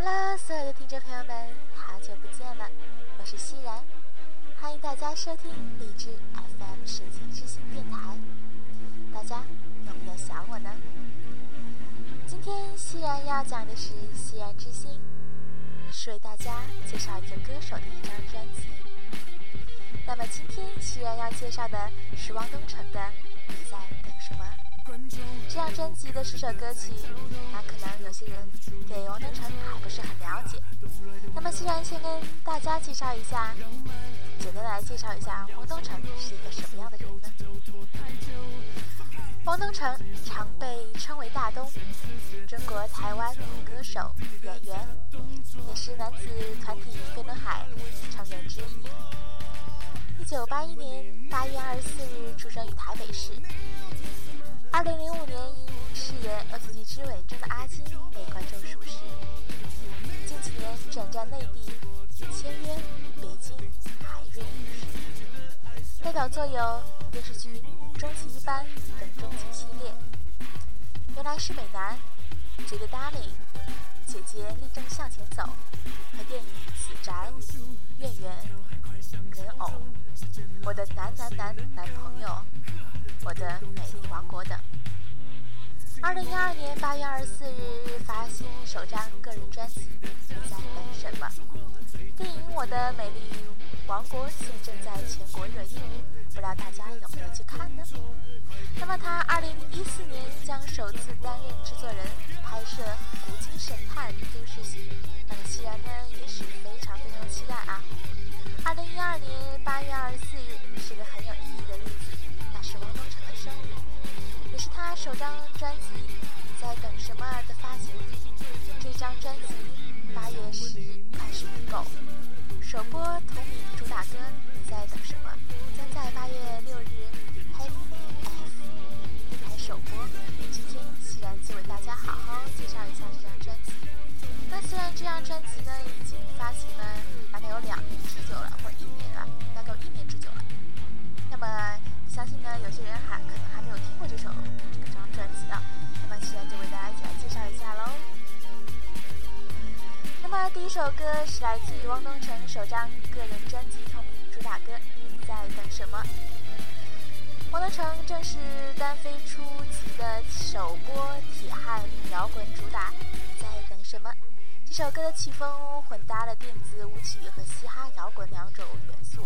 Hello，所有的听众朋友们，好久不见了，我是熙然，欢迎大家收听荔枝 FM 水晶之星电台。大家有没有想我呢？今天熙然要讲的是《熙然之心》，是为大家介绍一个歌手的一张专辑。那么今天熙然要介绍的是汪东城的《你在等什么》。这张专辑的十首歌曲，那可能有些人对汪东城还不是很了解。那么，既然先跟大家介绍一下，简单来介绍一下汪东城是一个什么样的人呢？汪东城常被称为大东，中国台湾女歌手、演员，也是男子团体飞轮海成员之一。一九八一年八月二十四日出生于台北市。二零零五年，因饰演《恶作剧之吻》中的阿金被观众熟识。近几年转战内地，签约北京海瑞影视，代表作有电视剧《终极一班》等终极系列。原来是美男，《觉得 Darling》，姐姐立正向前走，和电影《死宅》、《怨缘》、《人偶》、我的男男男男朋友。我的美丽王国等。二零一二年八月二十四日发行首张个人专辑《你在等什么》。电影《我的美丽王国》现正在全国热映，不知道大家有没有去看呢？那么他二零一四年将首次担任制作人，拍摄《古今神探都市戏》，那么既然呢也是非常非常期待啊！二零一二年八月二十四日是个很有意义的日子。那是汪东城，是他首张专辑《你在等什么》的发行。这张专辑八月十日开始预购，首播同名主打歌《你在等什么》将在来自于汪东城首张个人专辑同名主打歌《你在等什么》。汪东城正是单飞初期的首播铁汉摇滚主打《你在等什么》。这首歌的曲风混搭了电子舞曲和嘻哈摇滚两种元素。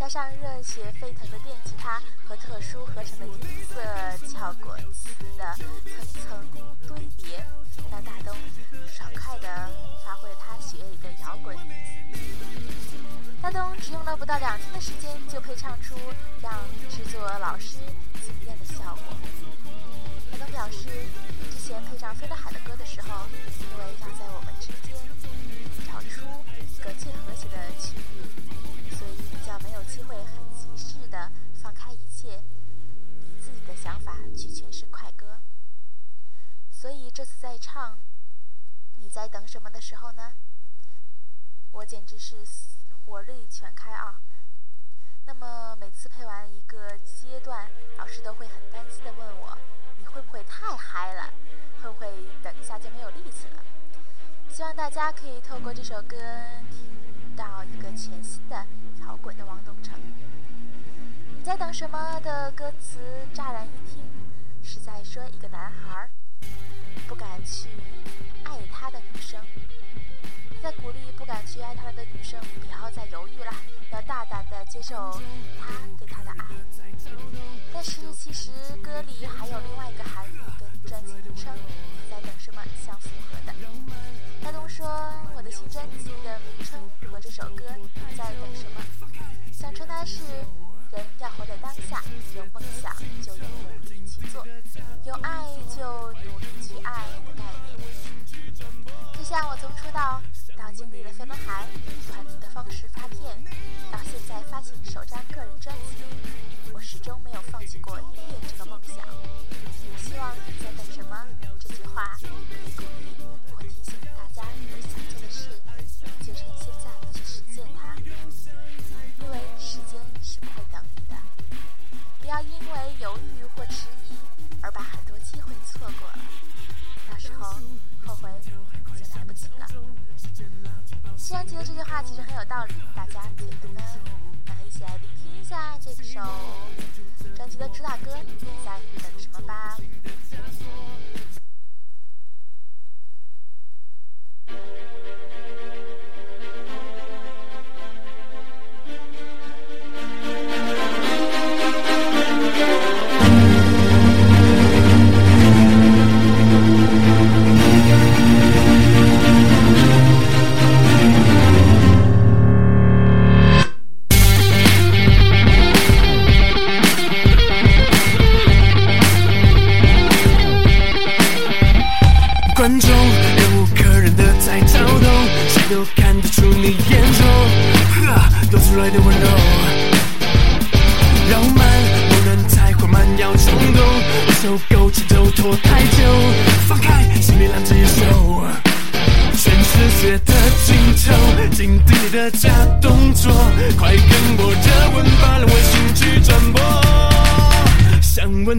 加上热血沸腾的电吉他和特殊合成的音色效果词的层层堆叠，让大东爽快地发挥了他血液里的摇滚。大东只用了不到两天的时间，就配唱出让制作老师惊艳的效果。大东表示，之前配唱《飞得海》的歌的时候，因为要在我们之间找出一个最和谐的区域。机会很及时的放开一切，以自己的想法去诠释快歌。所以这次在唱《你在等什么》的时候呢，我简直是火力全开啊！那么每次配完一个阶段，老师都会很担心的问我：“你会不会太嗨了？会不会等一下就没有力气了？”希望大家可以透过这首歌听到一个全新的。摇滚的王东城，你在等什么的歌词？乍然一听，是在说一个男孩不敢去爱他的女生，在鼓励不敢去爱他的女生不要再犹豫了，要大胆的接受他对他的爱。但是其实歌里还有另外一个含义，跟专辑名称《在等什么》相符合的。说：“我的新专辑的名称和这首歌《在等什么》。”想传达是，人要活在当下，有梦想就努力去做，有爱就努力去爱的概念。就像我从出道到经历了飞轮海团体的方式发片，到现在发行首张个人专辑，我始终没有放弃过音乐这个梦想。希望你在等什么？这句话可以鼓励或提醒大家有想做的事，就趁现在去实践它。因为时间是不会等你的，不要因为犹豫或迟疑而把很多机会错过了。到时候后悔就来不及了。西然提的这句话其实很有道理，大家觉得呢？那一起来聆听一下这首专辑的主打歌《你在等什么》吧。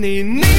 你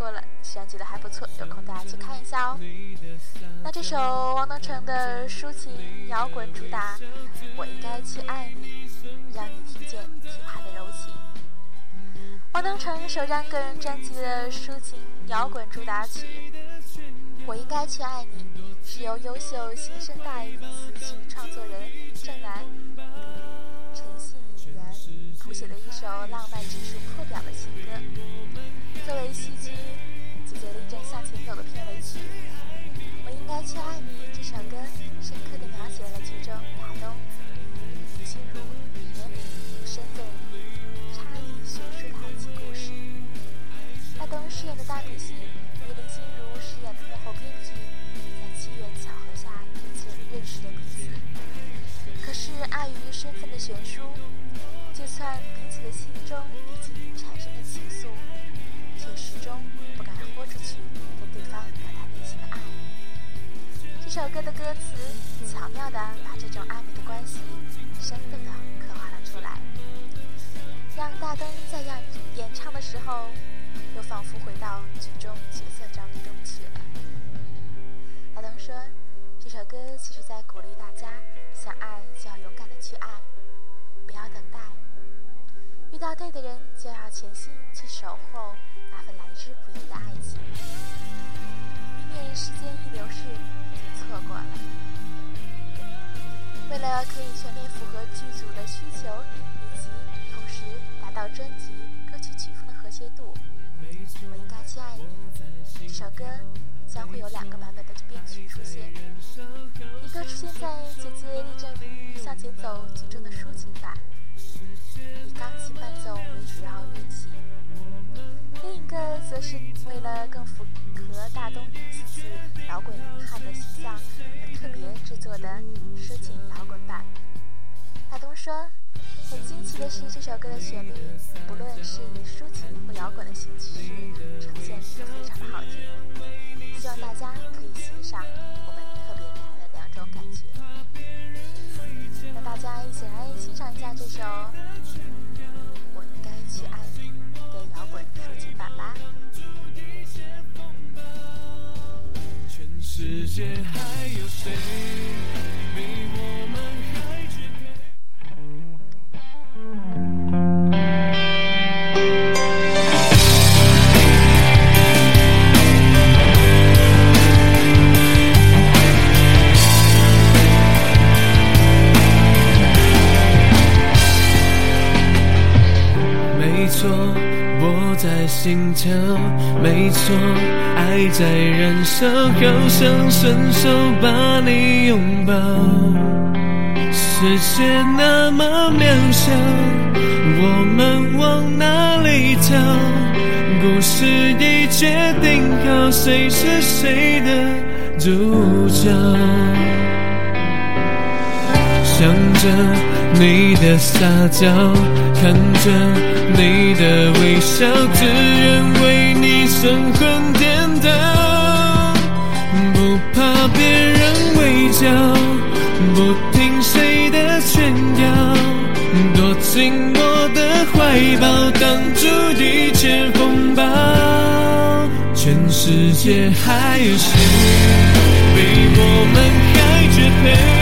过了，虽然觉得还不错，有空大家去看一下哦。那这首汪东城的抒情摇滚主打《我应该去爱你》，让你听见琵琶的柔情。汪东城首张个人专辑的抒情摇滚主打曲《我应该去爱你》，是由优秀新生代词曲创作人郑楠与陈信然谱写的一首浪漫指数破表的情歌，作为戏剧《姐姐力正向前走》的片尾曲，《我应该去爱你》这首歌，深刻地描写了剧中大东林心如年龄、身份差异悬殊的爱情故事。大东饰演的大明星与林心如饰演的幕后编剧。在机缘巧合下渐渐认识了彼此，可是碍于身份的悬殊，就算彼此的心中歌词巧妙地把这种暧昧的关系生动地刻画了出来，让大东在演演唱的时候，又仿佛回到剧中角色张力中去了。大东说。这首歌其实在鼓励大家，想爱就要勇敢的去爱，不要等待，遇到对的人就要全心去守候那份来之不易的爱情，以免时间一流逝错过了。为了可以全面符合剧组的需求，以及同时达到专辑歌曲曲风的和谐度，我应该去爱你。这首歌。将会有两个版本的编曲出现，一个出现在《姐姐立正向前走》剧中的抒情版，以钢琴伴奏为主要乐器；另一个则是为了更符合大东此次摇滚汉的形象而特别制作的抒情摇滚版。大东说：“很惊奇的是，这首歌的旋律，不论是以抒情或摇滚的形式呈现，都非常的好听。”希望大家可以欣赏我们特别带来的两种感觉，让大家一起来欣赏一下这首《我应该去爱》摇滚抒情版吧。全世界还有谁比我们？心跳，没错，爱在燃烧，好想伸手把你拥抱。世界那么渺小，我们往哪里逃？故事已决定好，谁是谁的主角？想着你的撒娇，看着你的微笑，自愿为你神魂颠倒，不怕别人围剿，不听谁的劝告，躲进我的怀抱，挡住一切风暴。全世界还有谁比我们还绝配？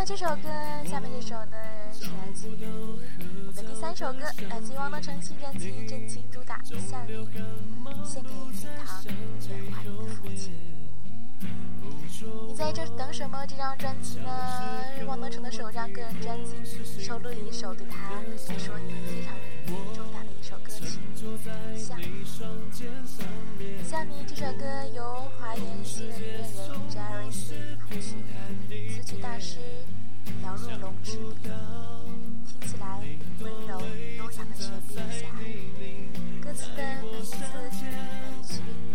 那这首歌下面这首呢，是来自于我们的第三首歌，来自于汪东城新专辑《真情主打》。向你献给天堂远怀的父亲。你在这等什么？这张专辑呢？汪东城的首张个人专辑收录了一首对他来说也非常有重大。上面下面这首歌由华研新人音乐人 Jerry C 谱曲，词曲大师姚若龙执笔，听起来温柔优雅的旋律下，歌词的每一次每一句。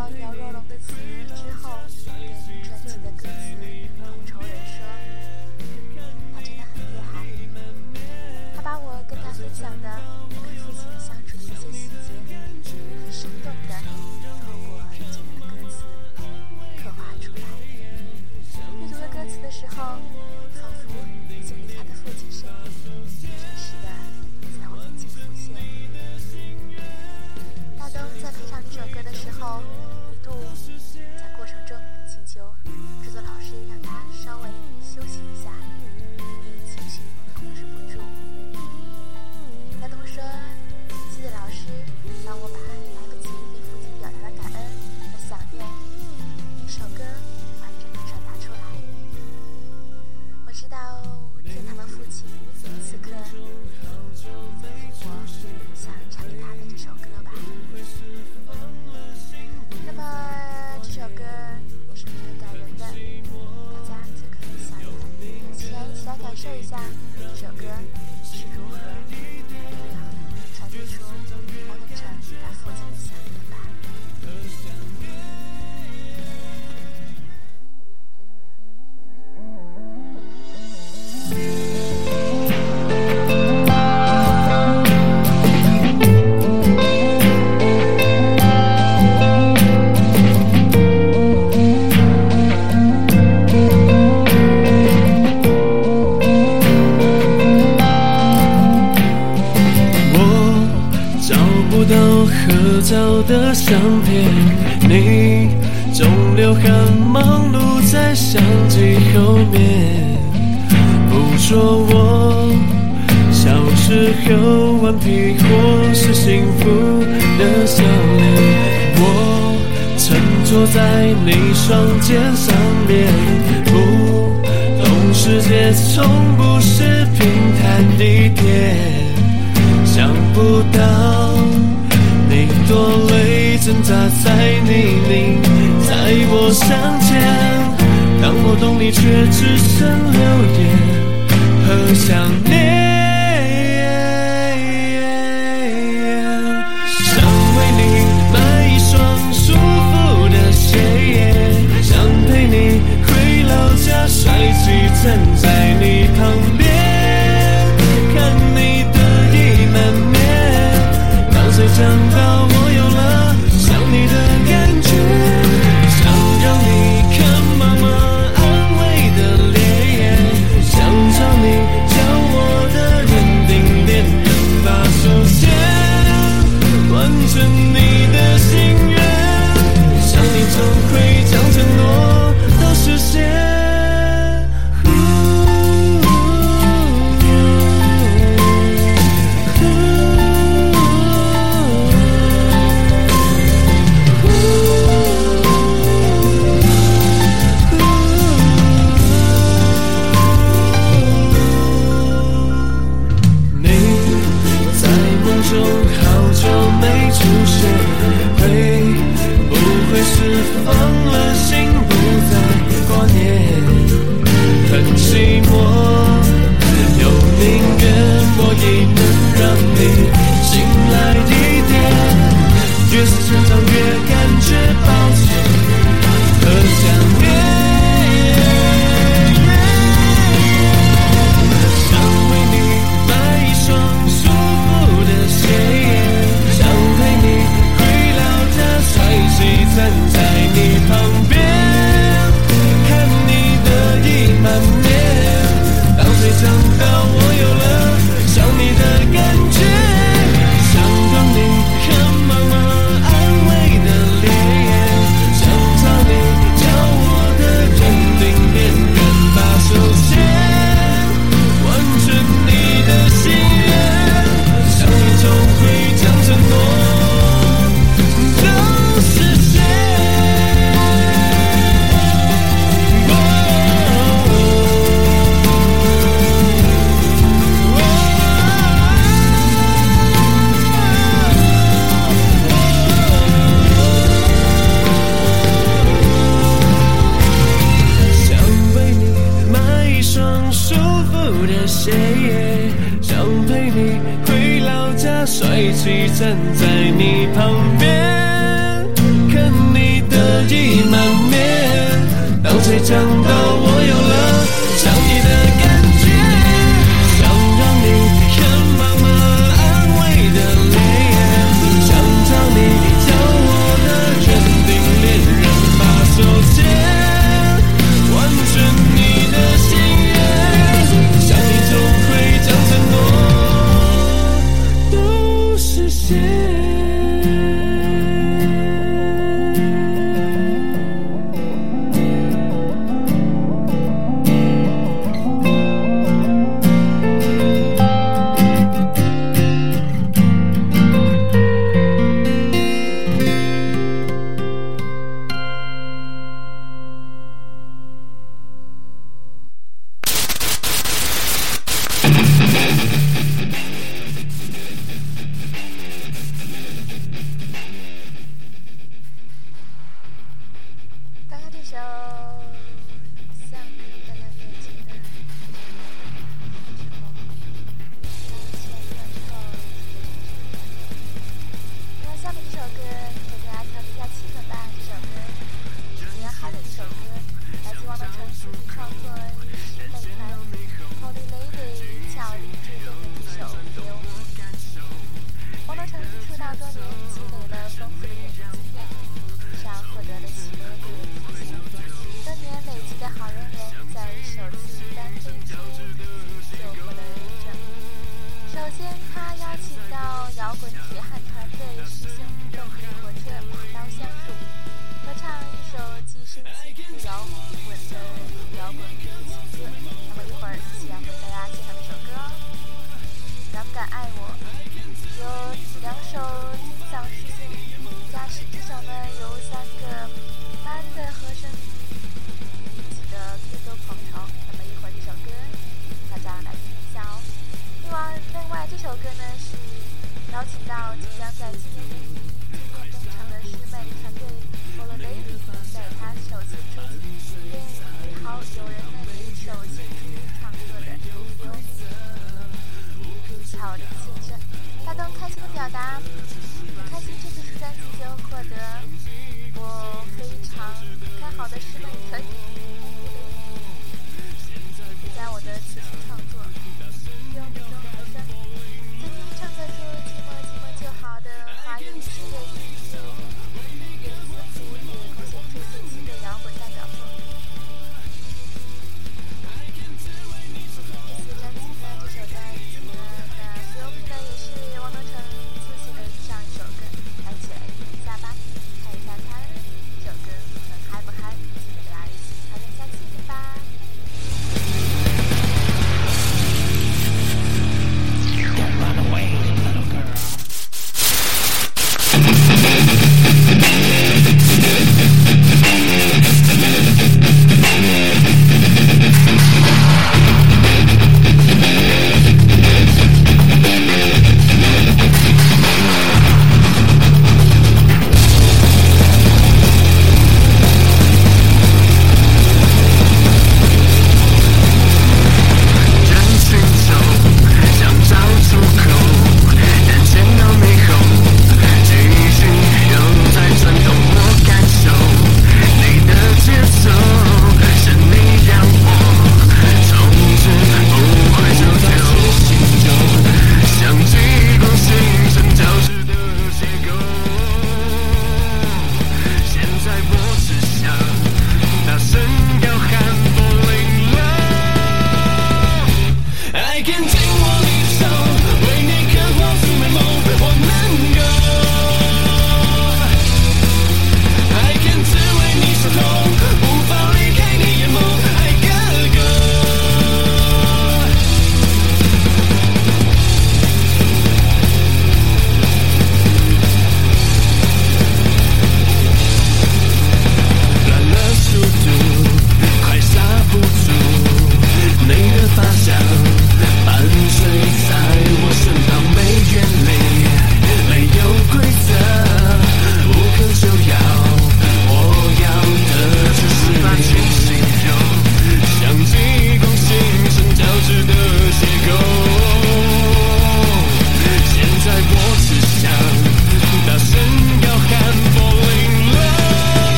当姚若龙的死之后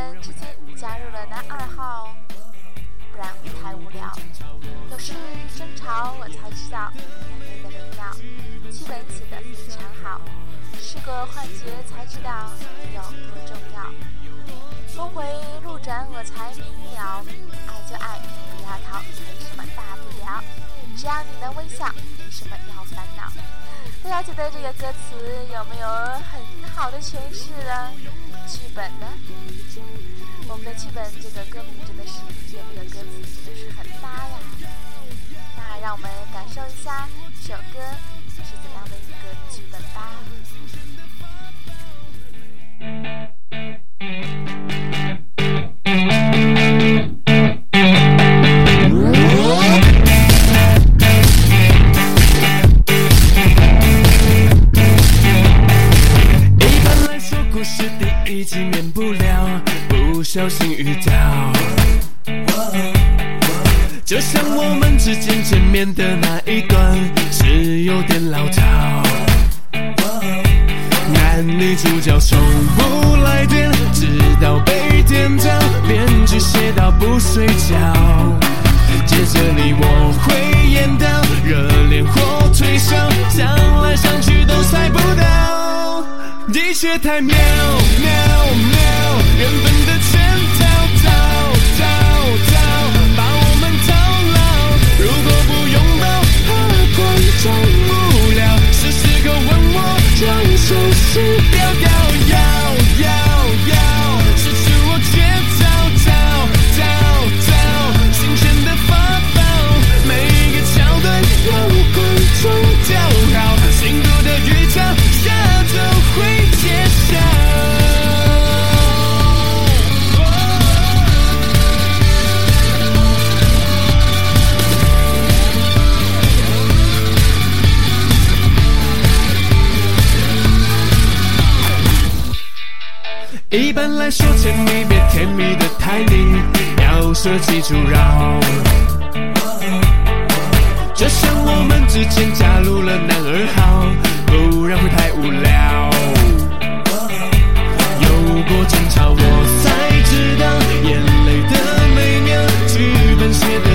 们之间加入了男二号，不然会太无聊。有时争吵我才知道眼泪的美妙。剧本写的非常好，是个幻觉才知道有多重要。峰回路转我才明了，爱就爱，不要逃，没什么大不了。只要你能微笑，没什么要烦恼。大家觉得这个歌词有没有很好的诠释呢？剧本呢？我们的剧本这个歌名真的是跟这个歌词真的是很搭呀。那让我们感受一下这首歌是怎样的一个剧本吧。避免不了，不小心遇到，就像我们之间见面的那一段是有点老套。男女主角从不来电，直到被点到，编剧写到不睡觉。接着你我会演到热恋或退烧，想来想去都猜不到，一切太妙妙妙，缘分的圈套套套套，把我们套牢。如果不拥抱，怕观众无聊，是时候问我将手术掉掉。一般来说，甜蜜别甜蜜的太腻，要设计阻扰。就像我们之间加入了男二号，不然会太无聊。有过争吵，我才知道眼泪的美妙，剧本写的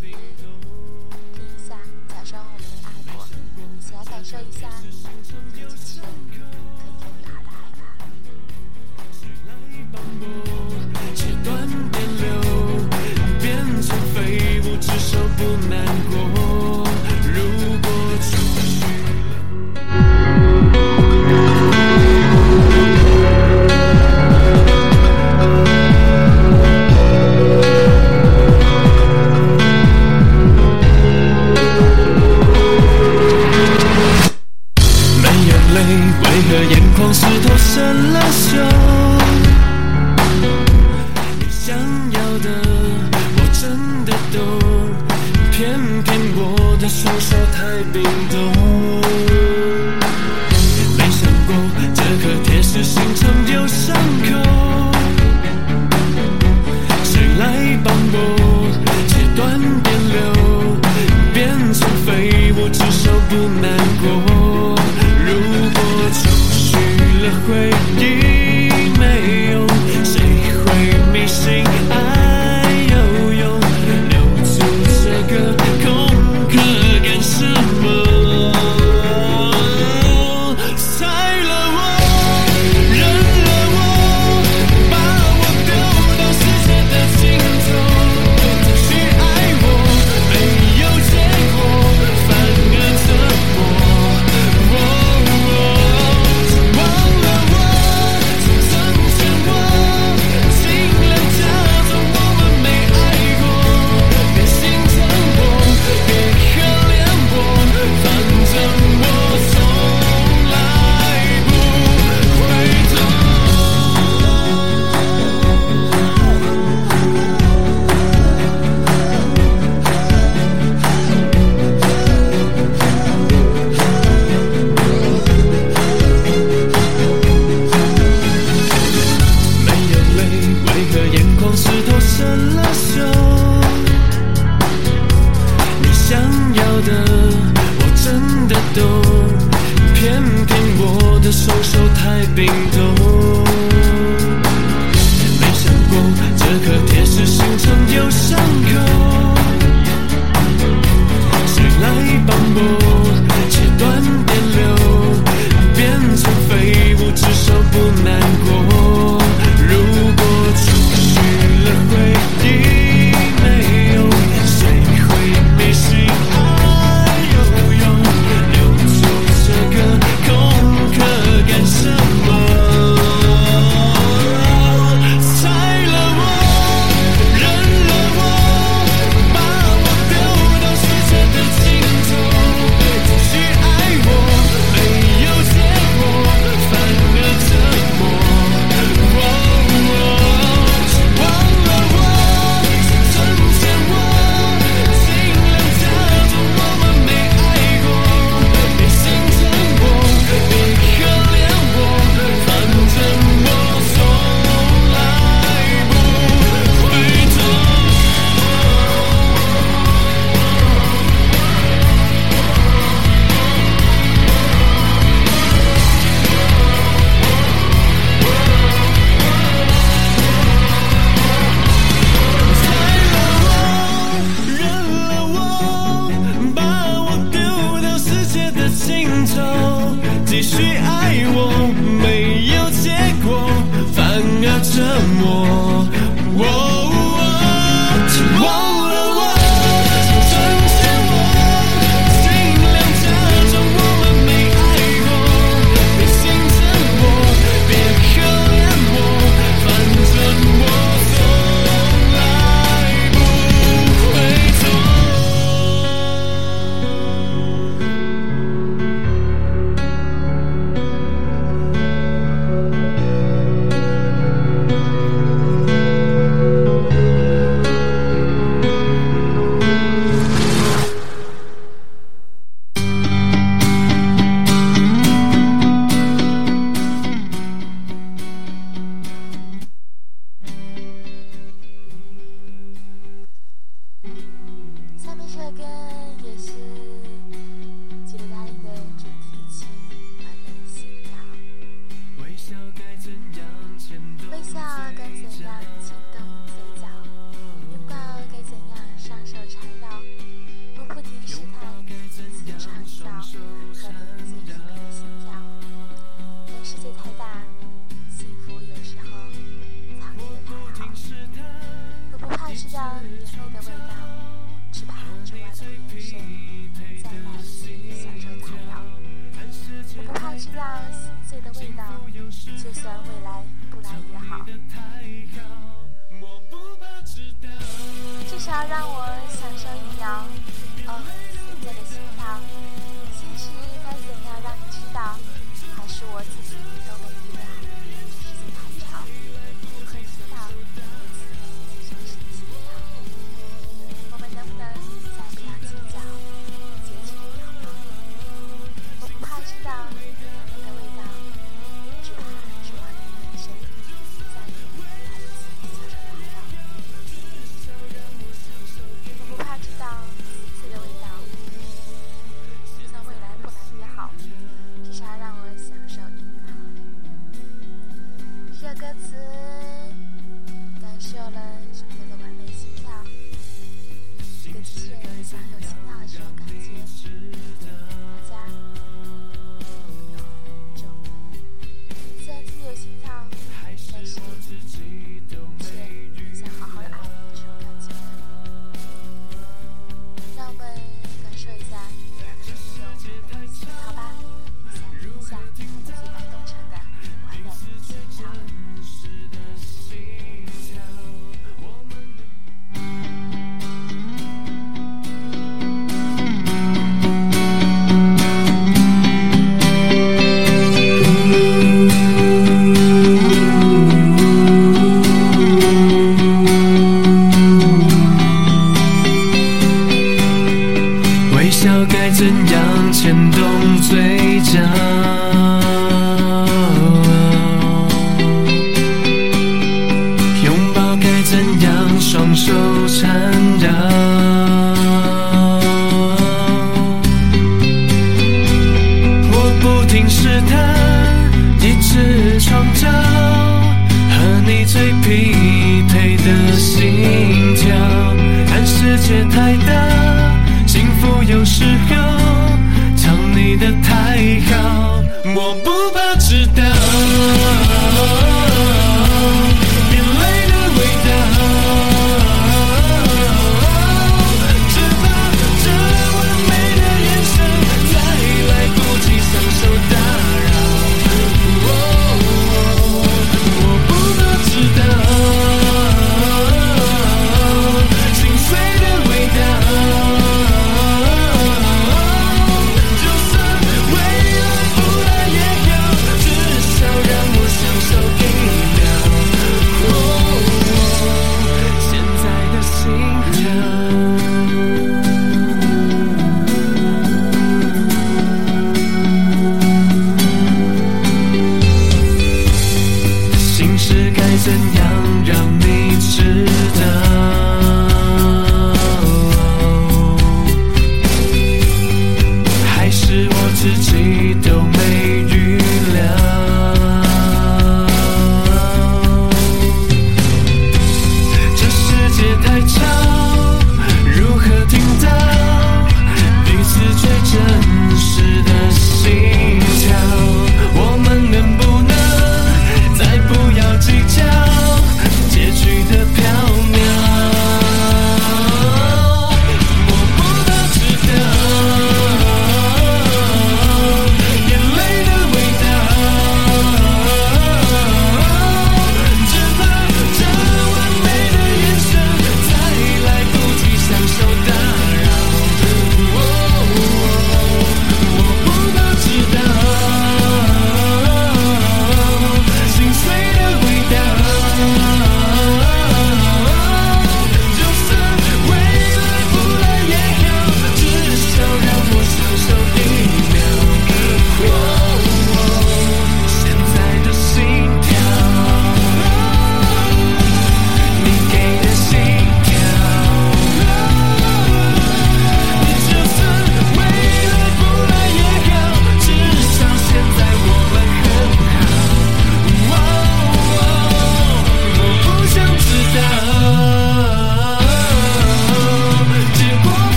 听一下，假装我们爱过，一起来感受一下可以用它的爱吧。切断电流，变成废物，至少不难过。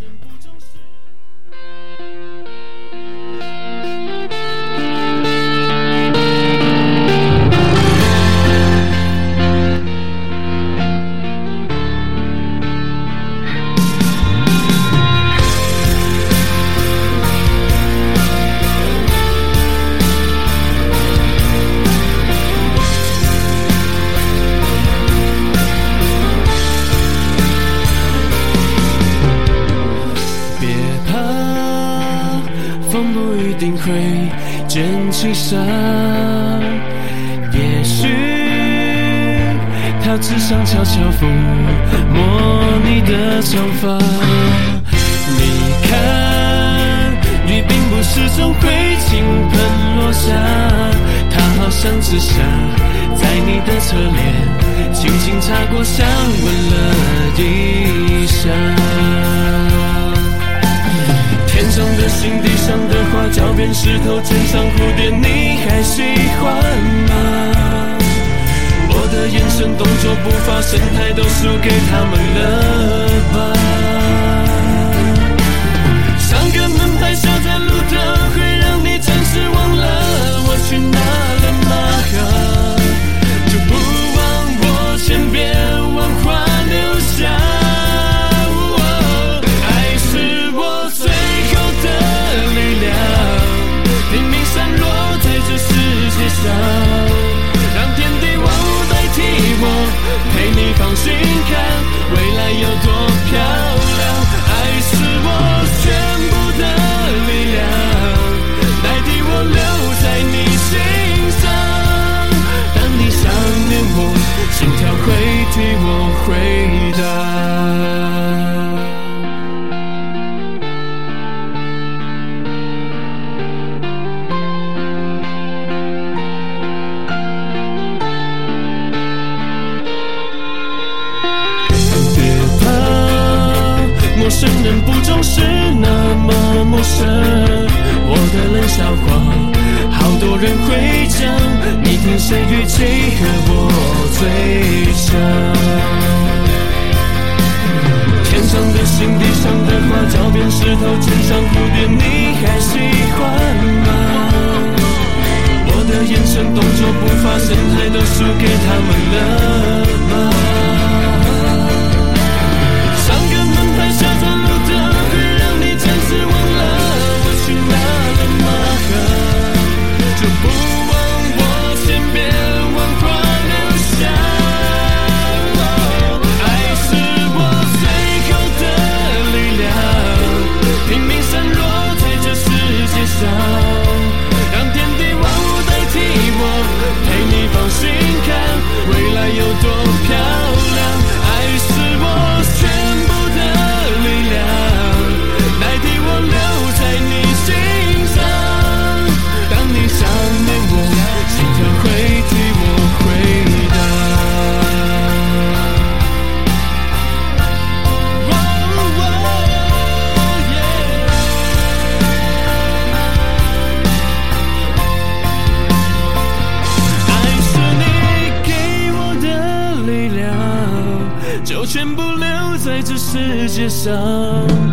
人不重视是那么陌生。我的冷笑话，好多人会讲，你听谁语气和我最像？天上的星，地上的花，脚边石头，肩上蝴蝶，你还喜欢吗？我的眼神、动作、步伐，现在都输给他们了吗？世界上，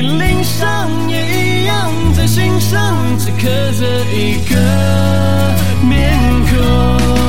遍脸上也一样，在心上只刻着一个面孔。